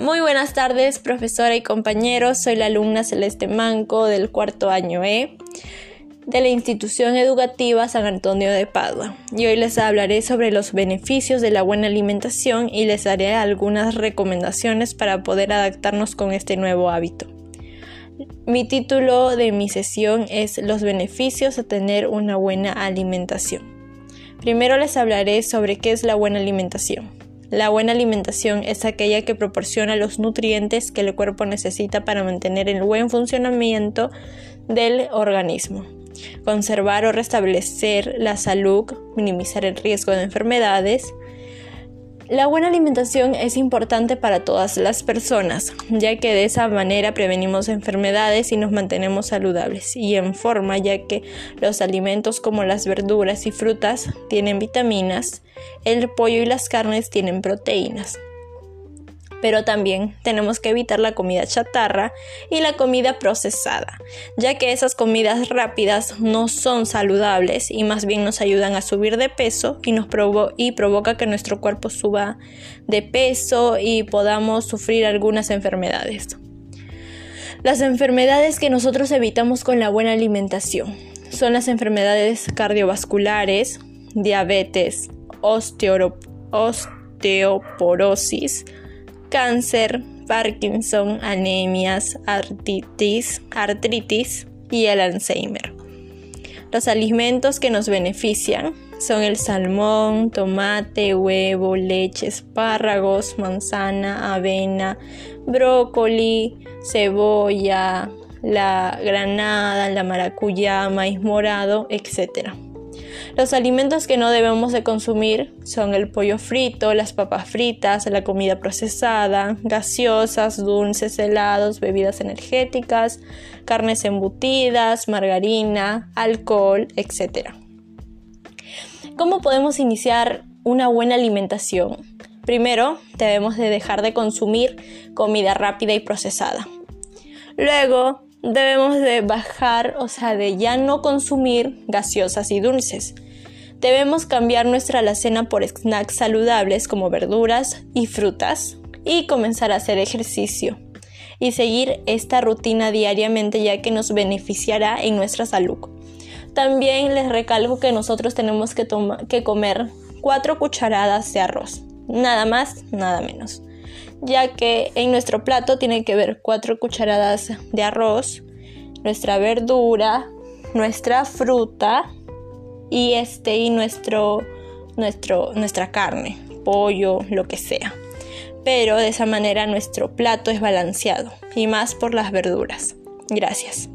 Muy buenas tardes, profesora y compañeros. Soy la alumna Celeste Manco del cuarto año E de la institución educativa San Antonio de Padua. Y hoy les hablaré sobre los beneficios de la buena alimentación y les daré algunas recomendaciones para poder adaptarnos con este nuevo hábito. Mi título de mi sesión es Los beneficios de tener una buena alimentación. Primero les hablaré sobre qué es la buena alimentación. La buena alimentación es aquella que proporciona los nutrientes que el cuerpo necesita para mantener el buen funcionamiento del organismo, conservar o restablecer la salud, minimizar el riesgo de enfermedades, la buena alimentación es importante para todas las personas, ya que de esa manera prevenimos enfermedades y nos mantenemos saludables y en forma, ya que los alimentos como las verduras y frutas tienen vitaminas, el pollo y las carnes tienen proteínas pero también tenemos que evitar la comida chatarra y la comida procesada, ya que esas comidas rápidas no son saludables y más bien nos ayudan a subir de peso y nos y provoca que nuestro cuerpo suba de peso y podamos sufrir algunas enfermedades. Las enfermedades que nosotros evitamos con la buena alimentación son las enfermedades cardiovasculares, diabetes, osteoporosis, cáncer, Parkinson, anemias, artritis, artritis y el Alzheimer. Los alimentos que nos benefician son el salmón, tomate, huevo, leche, espárragos, manzana, avena, brócoli, cebolla, la granada, la maracuyá, maíz morado, etc. Los alimentos que no debemos de consumir son el pollo frito, las papas fritas, la comida procesada, gaseosas, dulces, helados, bebidas energéticas, carnes embutidas, margarina, alcohol, etc. ¿Cómo podemos iniciar una buena alimentación? Primero, debemos de dejar de consumir comida rápida y procesada. Luego, debemos de bajar, o sea, de ya no consumir gaseosas y dulces. Debemos cambiar nuestra alacena por snacks saludables como verduras y frutas y comenzar a hacer ejercicio y seguir esta rutina diariamente ya que nos beneficiará en nuestra salud. También les recalco que nosotros tenemos que, que comer 4 cucharadas de arroz, nada más, nada menos ya que en nuestro plato tiene que ver 4 cucharadas de arroz, nuestra verdura, nuestra fruta y este y nuestro, nuestro nuestra carne, pollo, lo que sea. Pero de esa manera nuestro plato es balanceado y más por las verduras. Gracias.